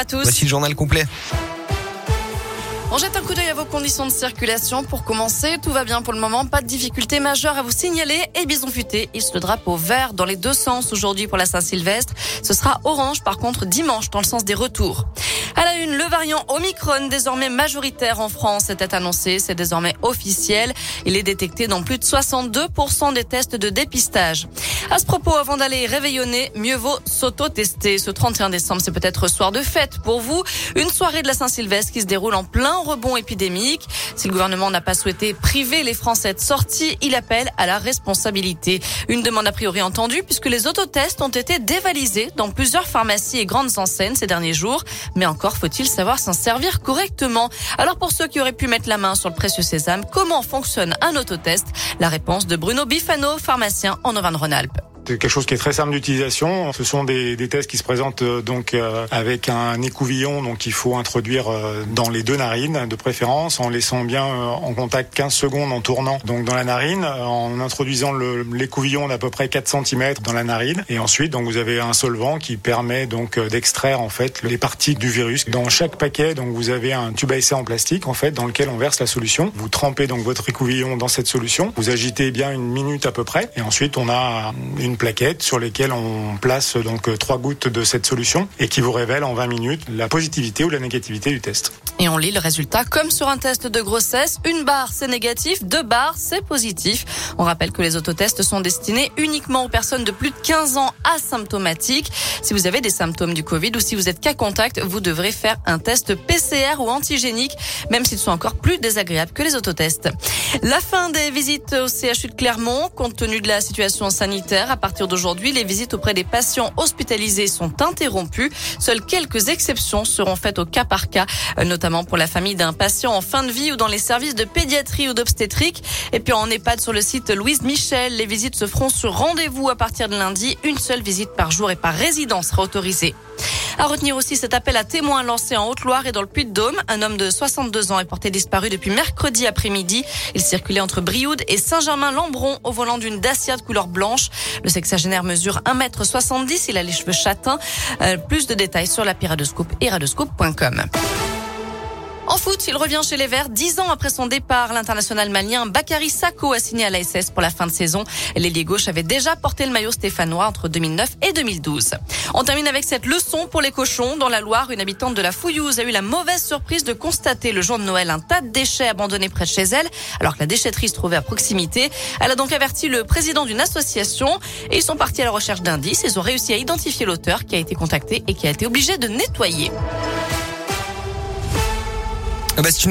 à tous. Voici le journal complet. On jette un coup d'œil à vos conditions de circulation. Pour commencer, tout va bien pour le moment. Pas de difficulté majeure à vous signaler. Et bison futé, il se drapeau vert dans les deux sens aujourd'hui pour la Saint-Sylvestre. Ce sera orange par contre dimanche dans le sens des retours. Le variant Omicron, désormais majoritaire en France, était annoncé. C'est désormais officiel. Il est détecté dans plus de 62% des tests de dépistage. À ce propos, avant d'aller réveillonner, mieux vaut s'auto-tester. Ce 31 décembre, c'est peut-être soir de fête pour vous. Une soirée de la Saint-Sylvestre qui se déroule en plein rebond épidémique. Si le gouvernement n'a pas souhaité priver les Français de sortie, il appelle à la responsabilité. Une demande a priori entendue puisque les autotests ont été dévalisés dans plusieurs pharmacies et grandes enseignes ces derniers jours. Mais encore faut-il savoir s'en servir correctement. Alors pour ceux qui auraient pu mettre la main sur le précieux sésame, comment fonctionne un autotest? La réponse de Bruno Bifano, pharmacien en Auvergne-Rhône-Alpes. C'est quelque chose qui est très simple d'utilisation. Ce sont des, des, tests qui se présentent euh, donc euh, avec un écouvillon donc il faut introduire euh, dans les deux narines de préférence en laissant bien en contact 15 secondes en tournant donc dans la narine en introduisant l'écouvillon d'à peu près 4 cm dans la narine et ensuite donc vous avez un solvant qui permet donc d'extraire en fait les parties du virus. Dans chaque paquet donc vous avez un tube à essai en plastique en fait dans lequel on verse la solution. Vous trempez donc votre écouvillon dans cette solution. Vous agitez bien une minute à peu près et ensuite on a une plaquettes sur lesquelles on place donc trois gouttes de cette solution et qui vous révèle en 20 minutes la positivité ou la négativité du test. Et on lit le résultat comme sur un test de grossesse. Une barre, c'est négatif. Deux barres, c'est positif. On rappelle que les autotests sont destinés uniquement aux personnes de plus de 15 ans asymptomatiques. Si vous avez des symptômes du Covid ou si vous êtes cas contact, vous devrez faire un test PCR ou antigénique, même s'ils sont encore plus désagréables que les autotests. La fin des visites au CHU de Clermont, compte tenu de la situation sanitaire, à partir d'aujourd'hui, les visites auprès des patients hospitalisés sont interrompues. Seules quelques exceptions seront faites au cas par cas, notamment pour la famille d'un patient en fin de vie ou dans les services de pédiatrie ou d'obstétrique. Et puis en EHPAD sur le site Louise Michel, les visites se feront sur rendez-vous à partir de lundi. Une seule visite par jour et par résidence sera autorisée. À retenir aussi cet appel à témoins lancé en Haute-Loire et dans le Puy-de-Dôme. Un homme de 62 ans est porté disparu depuis mercredi après-midi. Il circulait entre Brioude et Saint-Germain-Lambron au volant d'une Dacia de couleur blanche. Le sexagénaire mesure 1m70. Il a les cheveux châtains. Euh, plus de détails sur la Piradoscope et radoscope.com. En foot, il revient chez les Verts dix ans après son départ. L'international malien Bakary Sako a signé à l'ASS pour la fin de saison. L'ailier gauche avait déjà porté le maillot stéphanois entre 2009 et 2012. On termine avec cette leçon pour les cochons. Dans la Loire, une habitante de la Fouillouse a eu la mauvaise surprise de constater le jour de Noël un tas de déchets abandonnés près de chez elle, alors que la déchetterie se trouvait à proximité. Elle a donc averti le président d'une association et ils sont partis à la recherche d'indices. Ils ont réussi à identifier l'auteur qui a été contacté et qui a été obligé de nettoyer. Nöbetçi